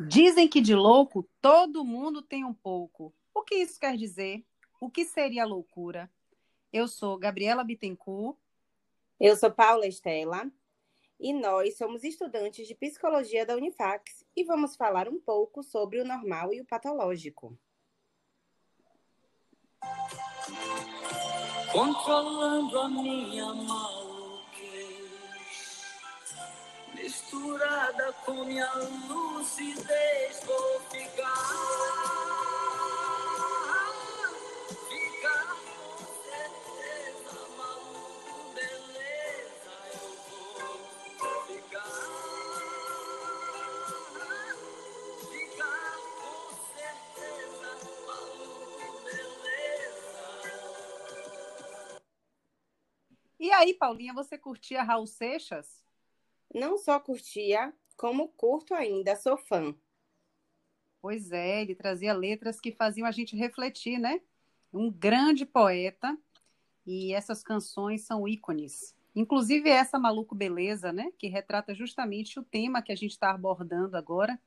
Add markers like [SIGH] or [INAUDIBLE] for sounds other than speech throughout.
Dizem que de louco todo mundo tem um pouco. O que isso quer dizer? O que seria loucura? Eu sou Gabriela Bittencourt. Eu sou Paula Estela. E nós somos estudantes de psicologia da Unifax e vamos falar um pouco sobre o normal e o patológico. Controlando a minha mão misturada com minha lucidez, vou ficar. Ficar com certeza, maluco, beleza, eu vou ficar. Ficar com certeza, maluco, beleza. E aí, Paulinha, você curtia Raul Seixas? Não só curtia, como curto ainda, sou fã. Pois é, ele trazia letras que faziam a gente refletir, né? Um grande poeta, e essas canções são ícones. Inclusive essa Maluco Beleza, né? Que retrata justamente o tema que a gente está abordando agora,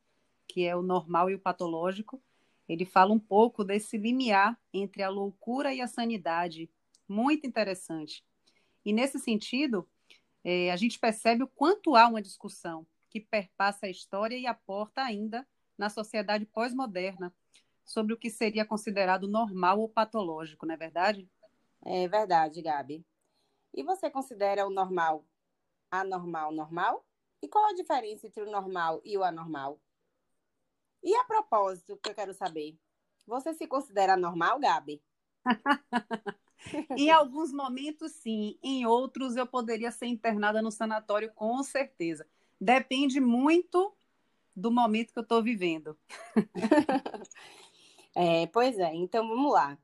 que é o normal e o patológico. Ele fala um pouco desse limiar entre a loucura e a sanidade. Muito interessante. E nesse sentido, é, a gente percebe o quanto há uma discussão que perpassa a história e aporta ainda na sociedade pós-moderna sobre o que seria considerado normal ou patológico, não é verdade? É verdade, Gabi. E você considera o normal anormal normal? E qual a diferença entre o normal e o anormal? E a propósito, que eu quero saber, você se considera normal, Gabi? [LAUGHS] em alguns momentos, sim. Em outros, eu poderia ser internada no sanatório, com certeza. Depende muito do momento que eu estou vivendo. [LAUGHS] é, pois é, então vamos lá.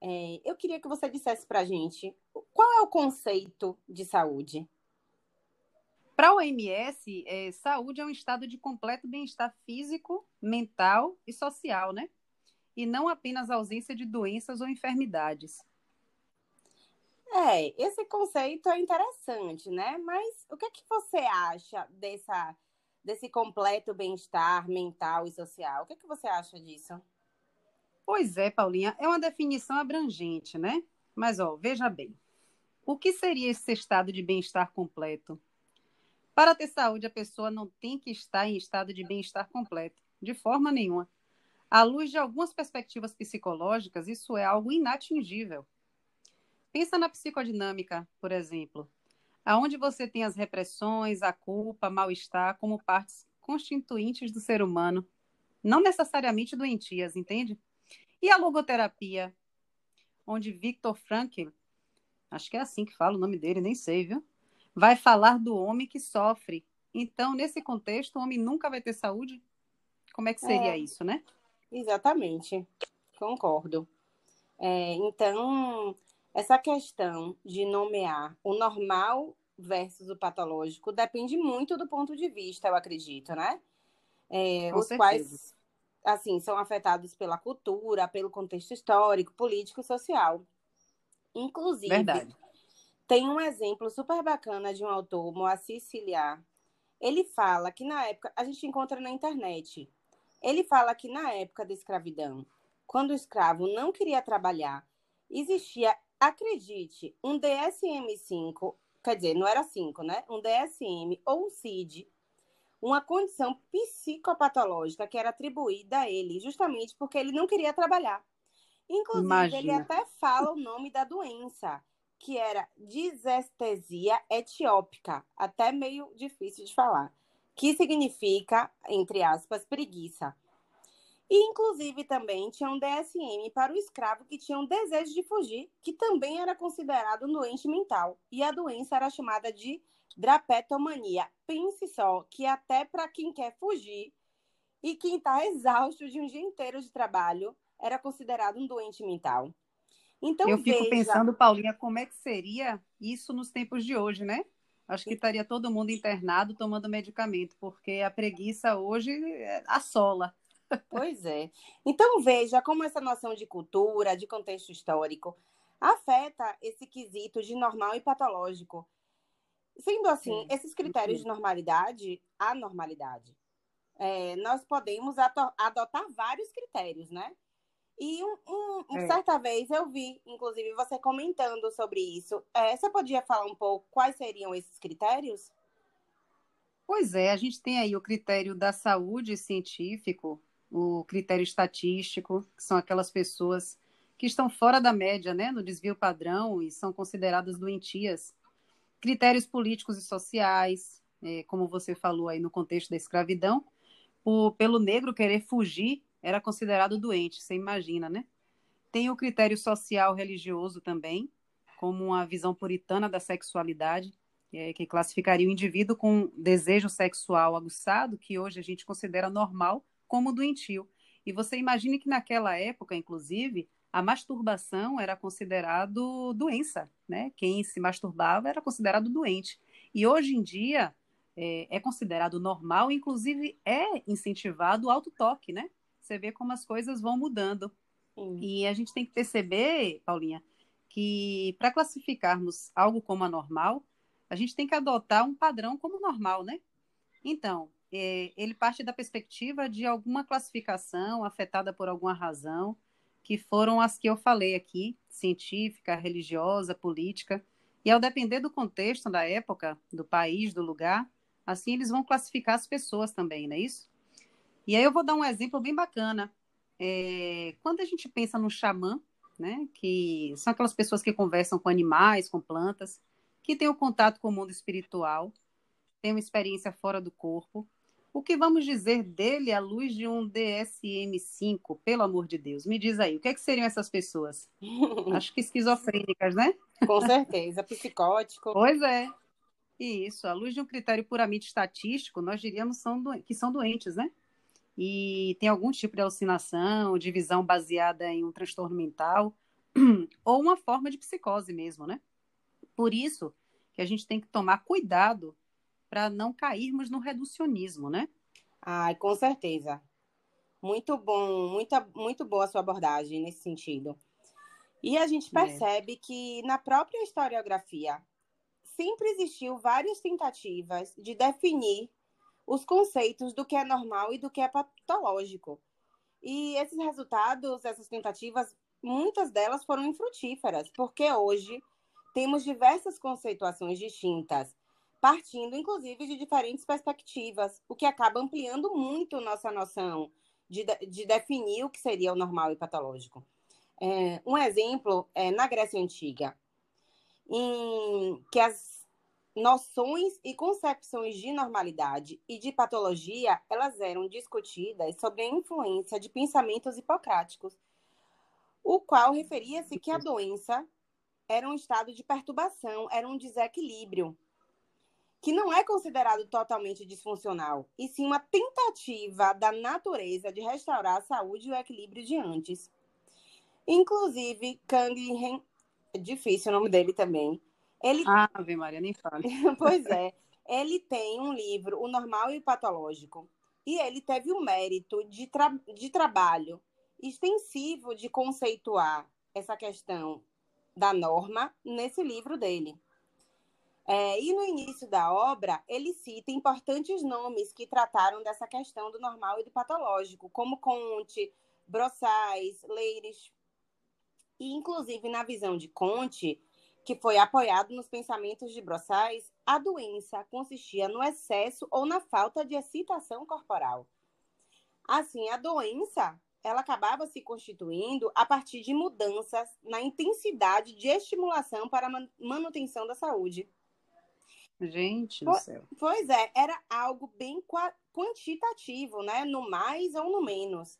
É, eu queria que você dissesse para a gente qual é o conceito de saúde. Para a OMS, é, saúde é um estado de completo bem-estar físico, mental e social, né? E não apenas ausência de doenças ou enfermidades. É, esse conceito é interessante, né? Mas o que é que você acha dessa, desse completo bem-estar mental e social? O que é que você acha disso? Pois é, Paulinha, é uma definição abrangente, né? Mas, ó, veja bem. O que seria esse estado de bem-estar completo? Para ter saúde, a pessoa não tem que estar em estado de bem-estar completo, de forma nenhuma. À luz de algumas perspectivas psicológicas, isso é algo inatingível. Pensa na psicodinâmica, por exemplo, aonde você tem as repressões, a culpa, mal-estar como partes constituintes do ser humano, não necessariamente doentias, entende? E a logoterapia, onde Viktor Frankl, acho que é assim que fala o nome dele, nem sei, viu? Vai falar do homem que sofre. Então, nesse contexto, o homem nunca vai ter saúde? Como é que seria é, isso, né? Exatamente, concordo. É, então, essa questão de nomear o normal versus o patológico depende muito do ponto de vista, eu acredito, né? É, os certeza. quais, assim, são afetados pela cultura, pelo contexto histórico, político e social. Inclusive, Verdade. tem um exemplo super bacana de um autor, Moacir Ciliar. Ele fala que na época, a gente encontra na internet, ele fala que na época da escravidão, quando o escravo não queria trabalhar, existia Acredite, um DSM-5, quer dizer, não era 5, né? Um DSM ou um CID, uma condição psicopatológica que era atribuída a ele, justamente porque ele não queria trabalhar. Inclusive, Imagina. ele até fala o nome da doença, que era disestesia etiópica, até meio difícil de falar, que significa, entre aspas, preguiça. E, inclusive, também tinha um DSM para o escravo que tinha um desejo de fugir, que também era considerado um doente mental. E a doença era chamada de drapetomania. Pense só que até para quem quer fugir e quem está exausto de um dia inteiro de trabalho, era considerado um doente mental. Então, Eu fico veja... pensando, Paulinha, como é que seria isso nos tempos de hoje, né? Acho que estaria todo mundo internado tomando medicamento, porque a preguiça hoje é, assola. Pois é. Então veja como essa noção de cultura, de contexto histórico, afeta esse quesito de normal e patológico. Sendo assim, esses critérios de normalidade, a normalidade, é, nós podemos adotar vários critérios, né? E um, um, é. certa vez eu vi, inclusive, você comentando sobre isso. É, você podia falar um pouco quais seriam esses critérios? Pois é, a gente tem aí o critério da saúde científico, o critério estatístico, que são aquelas pessoas que estão fora da média, né, no desvio padrão e são consideradas doentias. Critérios políticos e sociais, é, como você falou aí no contexto da escravidão, o, pelo negro querer fugir era considerado doente, você imagina, né? Tem o critério social religioso também, como uma visão puritana da sexualidade, é, que classificaria o indivíduo com desejo sexual aguçado, que hoje a gente considera normal, como doentio. E você imagine que naquela época, inclusive, a masturbação era considerado doença, né? Quem se masturbava era considerado doente. E hoje em dia é, é considerado normal, inclusive é incentivado o autotoque, né? Você vê como as coisas vão mudando. Sim. E a gente tem que perceber, Paulinha, que para classificarmos algo como anormal, a gente tem que adotar um padrão como normal, né? Então, ele parte da perspectiva de alguma classificação afetada por alguma razão, que foram as que eu falei aqui, científica, religiosa, política. E ao depender do contexto da época, do país, do lugar, assim eles vão classificar as pessoas também, não é isso? E aí eu vou dar um exemplo bem bacana. É, quando a gente pensa no xamã, né, que são aquelas pessoas que conversam com animais, com plantas, que têm o um contato com o mundo espiritual, têm uma experiência fora do corpo, o que vamos dizer dele à luz de um DSM-5, pelo amor de Deus? Me diz aí, o que, é que seriam essas pessoas? [LAUGHS] Acho que esquizofrênicas, né? Com certeza, psicótico. Pois é. Isso, à luz de um critério puramente estatístico, nós diríamos são que são doentes, né? e tem algum tipo de alucinação, de visão baseada em um transtorno mental, [CLEARS THROAT] ou uma forma de psicose mesmo, né? Por isso que a gente tem que tomar cuidado para não cairmos no reducionismo, né? Ai, com certeza. Muito bom, muita, muito boa a sua abordagem nesse sentido. E a gente é. percebe é. que na própria historiografia sempre existiu várias tentativas de definir os conceitos do que é normal e do que é patológico. E esses resultados, essas tentativas, muitas delas foram infrutíferas, porque hoje temos diversas conceituações distintas, partindo inclusive de diferentes perspectivas, o que acaba ampliando muito nossa noção de, de definir o que seria o normal e patológico. É, um exemplo é na Grécia Antiga, em que as noções e concepções de normalidade e de patologia, elas eram discutidas sobre a influência de pensamentos hipocráticos, o qual referia-se que a doença era um estado de perturbação, era um desequilíbrio, que não é considerado totalmente disfuncional, e sim uma tentativa da natureza de restaurar a saúde e o equilíbrio de antes. Inclusive, Kang é difícil o nome dele também, ele... Ah, Ave Maria, nem fale. [LAUGHS] pois é. Ele tem um livro, O Normal e o Patológico. E ele teve o mérito de, tra... de trabalho extensivo de conceituar essa questão da norma nesse livro dele. É, e no início da obra, ele cita importantes nomes que trataram dessa questão do normal e do patológico, como Conte, Brossais, Leires. E, inclusive, na visão de Conte, que foi apoiado nos pensamentos de Brossais, a doença consistia no excesso ou na falta de excitação corporal. Assim, a doença ela acabava se constituindo a partir de mudanças na intensidade de estimulação para a manutenção da saúde. Gente do céu. Pois é, era algo bem quantitativo, né? No mais ou no menos.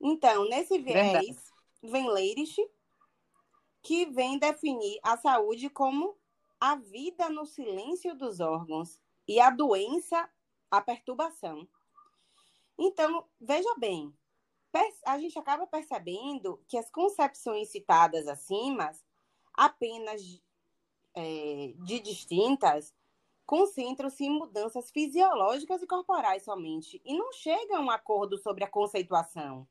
Então, nesse viés, Verdade. vem Leirich que vem definir a saúde como a vida no silêncio dos órgãos e a doença, a perturbação. Então, veja bem, a gente acaba percebendo que as concepções citadas acima, apenas é, de distintas, concentram-se em mudanças fisiológicas e corporais somente, e não chegam a um acordo sobre a conceituação.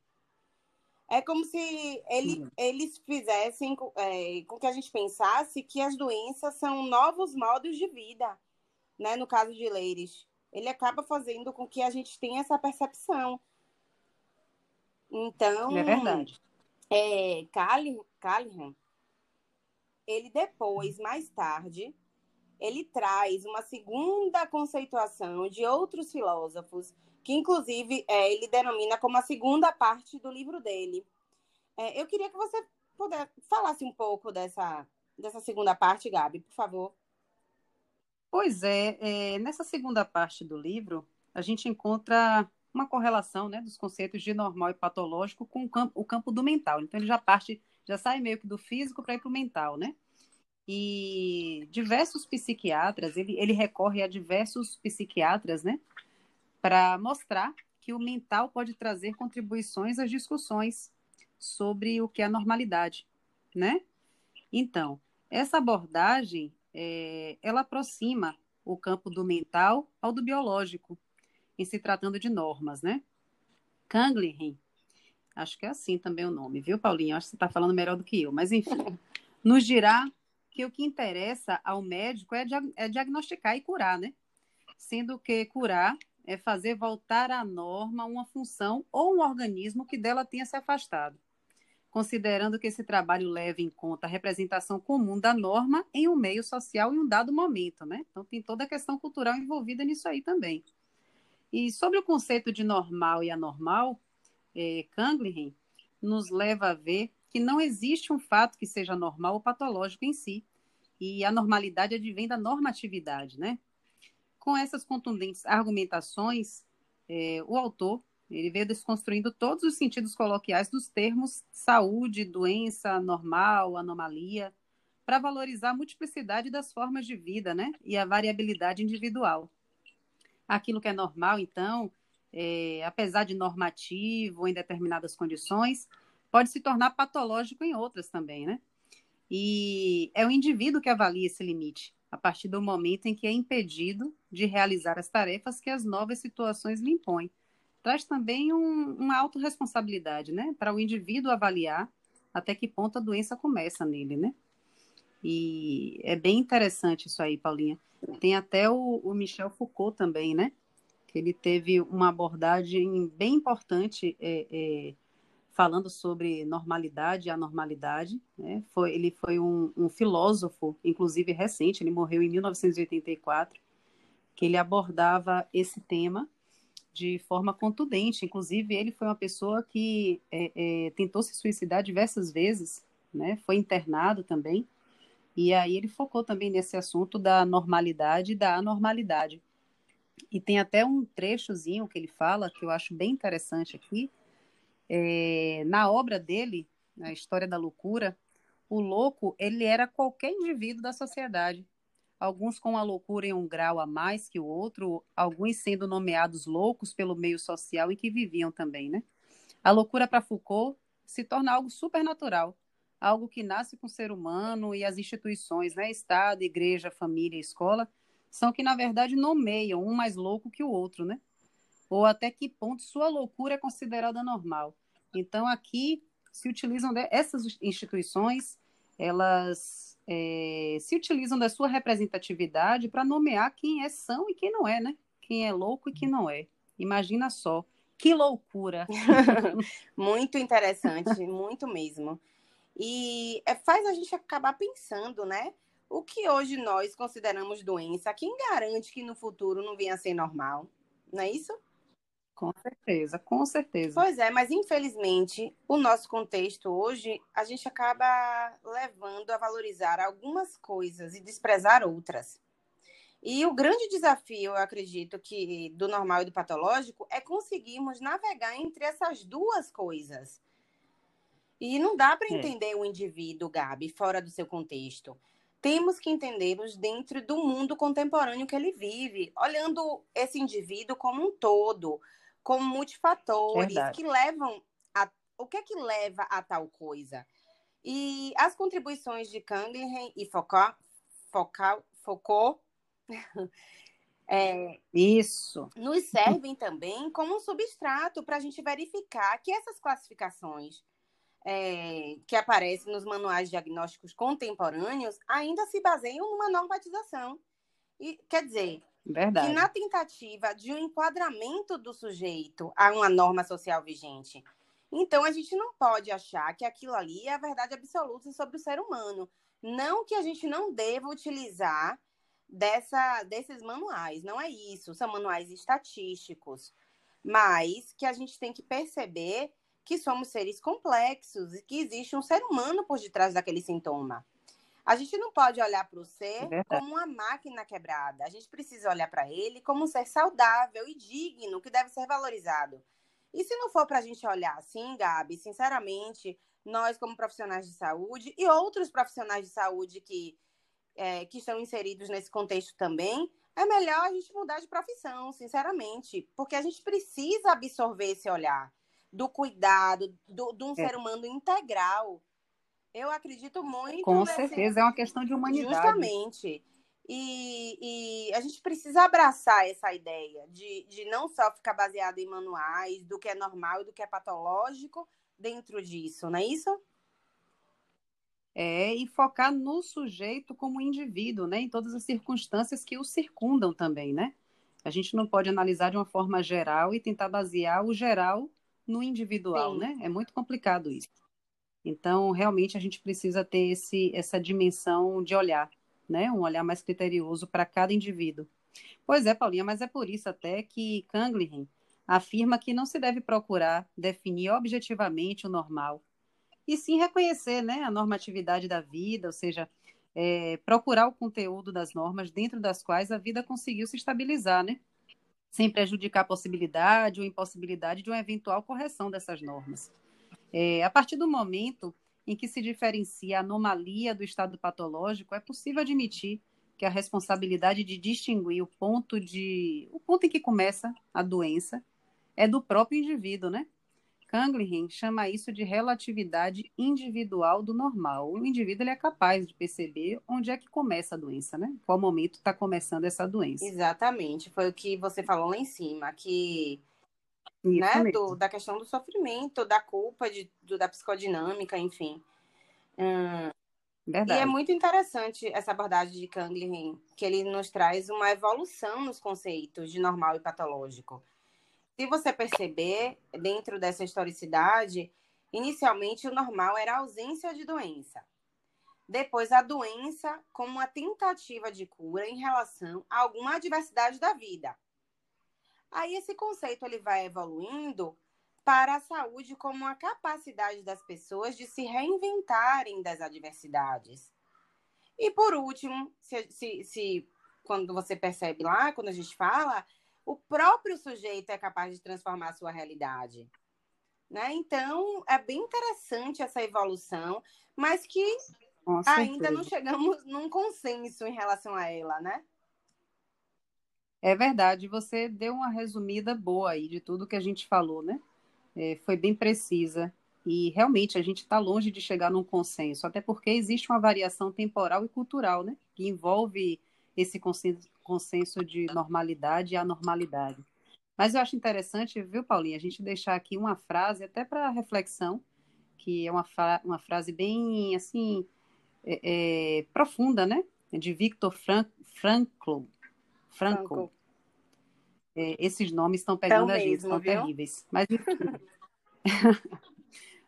É como se ele, eles fizessem é, com que a gente pensasse que as doenças são novos modos de vida, né? No caso de Leires. ele acaba fazendo com que a gente tenha essa percepção. Então, é verdade. É, Callahan, ele depois, mais tarde, ele traz uma segunda conceituação de outros filósofos, que inclusive é, ele denomina como a segunda parte do livro dele. É, eu queria que você puder, falasse um pouco dessa, dessa segunda parte, Gabi, por favor. Pois é, é, nessa segunda parte do livro, a gente encontra uma correlação né, dos conceitos de normal e patológico com o campo, o campo do mental. Então, ele já parte, já sai meio que do físico para ir para o mental, né? E diversos psiquiatras, ele, ele recorre a diversos psiquiatras, né, para mostrar que o mental pode trazer contribuições às discussões sobre o que é a normalidade, né? Então, essa abordagem, é, ela aproxima o campo do mental ao do biológico, em se tratando de normas, né? Kanglin, acho que é assim também o nome, viu, Paulinho? Acho que você está falando melhor do que eu, mas enfim, [LAUGHS] nos dirá que o que interessa ao médico é, é diagnosticar e curar, né? Sendo que curar é fazer voltar à norma uma função ou um organismo que dela tenha se afastado, considerando que esse trabalho leve em conta a representação comum da norma em um meio social em um dado momento, né? Então tem toda a questão cultural envolvida nisso aí também. E sobre o conceito de normal e anormal, é, nos leva a ver que não existe um fato que seja normal ou patológico em si. E a normalidade advém da normatividade, né? Com essas contundentes argumentações, é, o autor ele veio desconstruindo todos os sentidos coloquiais dos termos saúde, doença, normal, anomalia, para valorizar a multiplicidade das formas de vida, né? E a variabilidade individual. Aquilo que é normal, então, é, apesar de normativo em determinadas condições, pode se tornar patológico em outras também, né? E é o indivíduo que avalia esse limite, a partir do momento em que é impedido de realizar as tarefas que as novas situações lhe impõem. Traz também um, uma autorresponsabilidade, né? Para o indivíduo avaliar até que ponto a doença começa nele, né? E é bem interessante isso aí, Paulinha. Tem até o, o Michel Foucault também, né? Que ele teve uma abordagem bem importante é, é, falando sobre normalidade e anormalidade. Né? Foi, ele foi um, um, filósofo, inclusive recente, ele morreu em 1984, que ele abordava esse tema de forma contundente. Inclusive, ele foi uma pessoa que é, é, tentou se suicidar diversas vezes, né? foi internado também. E aí ele focou também nesse assunto da normalidade e da anormalidade. E tem até um trechozinho que ele fala, que eu acho bem interessante aqui, é, na obra dele, na História da Loucura, o louco ele era qualquer indivíduo da sociedade. Alguns com a loucura em um grau a mais que o outro, alguns sendo nomeados loucos pelo meio social em que viviam também, né? A loucura para Foucault se torna algo supernatural, algo que nasce com o ser humano e as instituições, né? Estado, igreja, família, escola, são que na verdade nomeiam um mais louco que o outro, né? ou até que ponto sua loucura é considerada normal. Então, aqui se utilizam essas instituições, elas é, se utilizam da sua representatividade para nomear quem é são e quem não é, né? Quem é louco e quem não é. Imagina só, que loucura! [LAUGHS] muito interessante, muito mesmo. E é, faz a gente acabar pensando, né? O que hoje nós consideramos doença, quem garante que no futuro não venha a ser normal? Não é isso? Com certeza, com certeza. Pois é, mas infelizmente, o nosso contexto hoje, a gente acaba levando a valorizar algumas coisas e desprezar outras. E o grande desafio, eu acredito, que do normal e do patológico é conseguirmos navegar entre essas duas coisas. E não dá para é. entender é. o indivíduo, Gabi, fora do seu contexto. Temos que entendê-los dentro do mundo contemporâneo que ele vive, olhando esse indivíduo como um todo, com multifatores Verdade. que levam a. O que é que leva a tal coisa? E as contribuições de Kanglin e Foucault, Foucault, Foucault [LAUGHS] é, Isso. nos servem também como um substrato para a gente verificar que essas classificações é, que aparecem nos manuais diagnósticos contemporâneos ainda se baseiam numa normatização. E, quer dizer, Verdade. que na tentativa de um enquadramento do sujeito a uma norma social vigente. Então, a gente não pode achar que aquilo ali é a verdade absoluta sobre o ser humano. Não que a gente não deva utilizar dessa, desses manuais, não é isso. São manuais estatísticos, mas que a gente tem que perceber que somos seres complexos e que existe um ser humano por detrás daquele sintoma. A gente não pode olhar para o ser é como uma máquina quebrada. A gente precisa olhar para ele como um ser saudável e digno, que deve ser valorizado. E se não for para a gente olhar assim, Gabi, sinceramente, nós como profissionais de saúde e outros profissionais de saúde que, é, que estão inseridos nesse contexto também, é melhor a gente mudar de profissão, sinceramente, porque a gente precisa absorver esse olhar do cuidado, do, de um é. ser humano integral. Eu acredito muito. Com certeza, é uma questão de humanidade. Justamente. E, e, a gente precisa abraçar essa ideia de, de não só ficar baseado em manuais do que é normal e do que é patológico dentro disso, não é isso? É, e focar no sujeito como indivíduo, né? Em todas as circunstâncias que o circundam também, né? A gente não pode analisar de uma forma geral e tentar basear o geral no individual, Sim. né? É muito complicado isso. Então, realmente, a gente precisa ter esse, essa dimensão de olhar, né? Um olhar mais criterioso para cada indivíduo. Pois é, Paulinha, mas é por isso até que Kanglin afirma que não se deve procurar definir objetivamente o normal, e sim reconhecer né, a normatividade da vida, ou seja, é, procurar o conteúdo das normas dentro das quais a vida conseguiu se estabilizar, né? Sem prejudicar a possibilidade ou impossibilidade de uma eventual correção dessas normas. É, a partir do momento em que se diferencia a anomalia do estado patológico, é possível admitir que a responsabilidade de distinguir o ponto de o ponto em que começa a doença é do próprio indivíduo, né? Kanglin chama isso de relatividade individual do normal. O indivíduo ele é capaz de perceber onde é que começa a doença, né? Qual momento está começando essa doença. Exatamente, foi o que você falou lá em cima, que né, do, da questão do sofrimento, da culpa, de, do, da psicodinâmica, enfim. Hum, Verdade. E é muito interessante essa abordagem de Kanglin, que ele nos traz uma evolução nos conceitos de normal e patológico se você perceber, dentro dessa historicidade, inicialmente o normal era a ausência de doença. Depois, a doença como uma tentativa de cura em relação a alguma adversidade da vida. Aí esse conceito ele vai evoluindo para a saúde como a capacidade das pessoas de se reinventarem das adversidades. E por último, se, se, se quando você percebe lá, quando a gente fala, o próprio sujeito é capaz de transformar a sua realidade. Né? Então, é bem interessante essa evolução, mas que ainda não chegamos num consenso em relação a ela, né? É verdade, você deu uma resumida boa aí de tudo que a gente falou, né? É, foi bem precisa. E realmente a gente está longe de chegar num consenso, até porque existe uma variação temporal e cultural, né? Que envolve esse consenso, consenso de normalidade e anormalidade. Mas eu acho interessante, viu, Paulinha, a gente deixar aqui uma frase até para reflexão, que é uma, fra uma frase bem, assim, é, é, profunda, né? De Victor Fran Frankl. Frankl. É, esses nomes estão pegando a gente, são terríveis. Mas, [LAUGHS]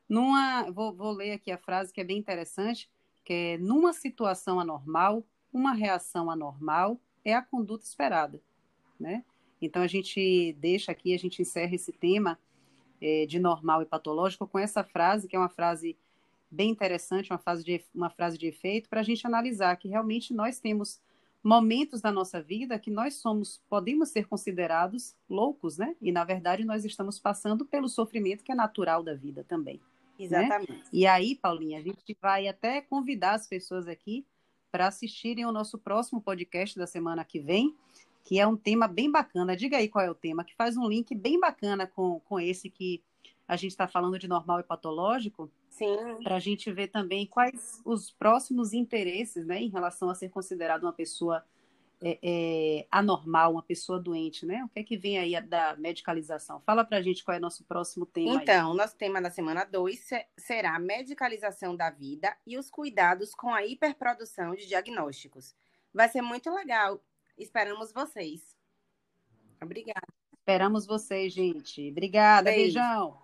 numa, vou, vou ler aqui a frase que é bem interessante, que é, numa situação anormal, uma reação anormal é a conduta esperada, né? Então a gente deixa aqui, a gente encerra esse tema é, de normal e patológico com essa frase, que é uma frase bem interessante, uma frase de, uma frase de efeito, para a gente analisar que realmente nós temos momentos da nossa vida que nós somos, podemos ser considerados loucos, né? E na verdade nós estamos passando pelo sofrimento que é natural da vida também. Né? Exatamente. Né? E aí, Paulinha, a gente vai até convidar as pessoas aqui para assistirem ao nosso próximo podcast da semana que vem, que é um tema bem bacana. Diga aí qual é o tema, que faz um link bem bacana com, com esse que a gente está falando de normal e patológico. Sim. Para a gente ver também quais os próximos interesses né, em relação a ser considerado uma pessoa é, é, anormal, uma pessoa doente, né? O que é que vem aí da medicalização? Fala para a gente qual é o nosso próximo tema. Então, aí. nosso tema da semana 2 será a medicalização da vida e os cuidados com a hiperprodução de diagnósticos. Vai ser muito legal Esperamos vocês. Obrigada. Esperamos vocês, gente. Obrigada. Beijo. Beijão.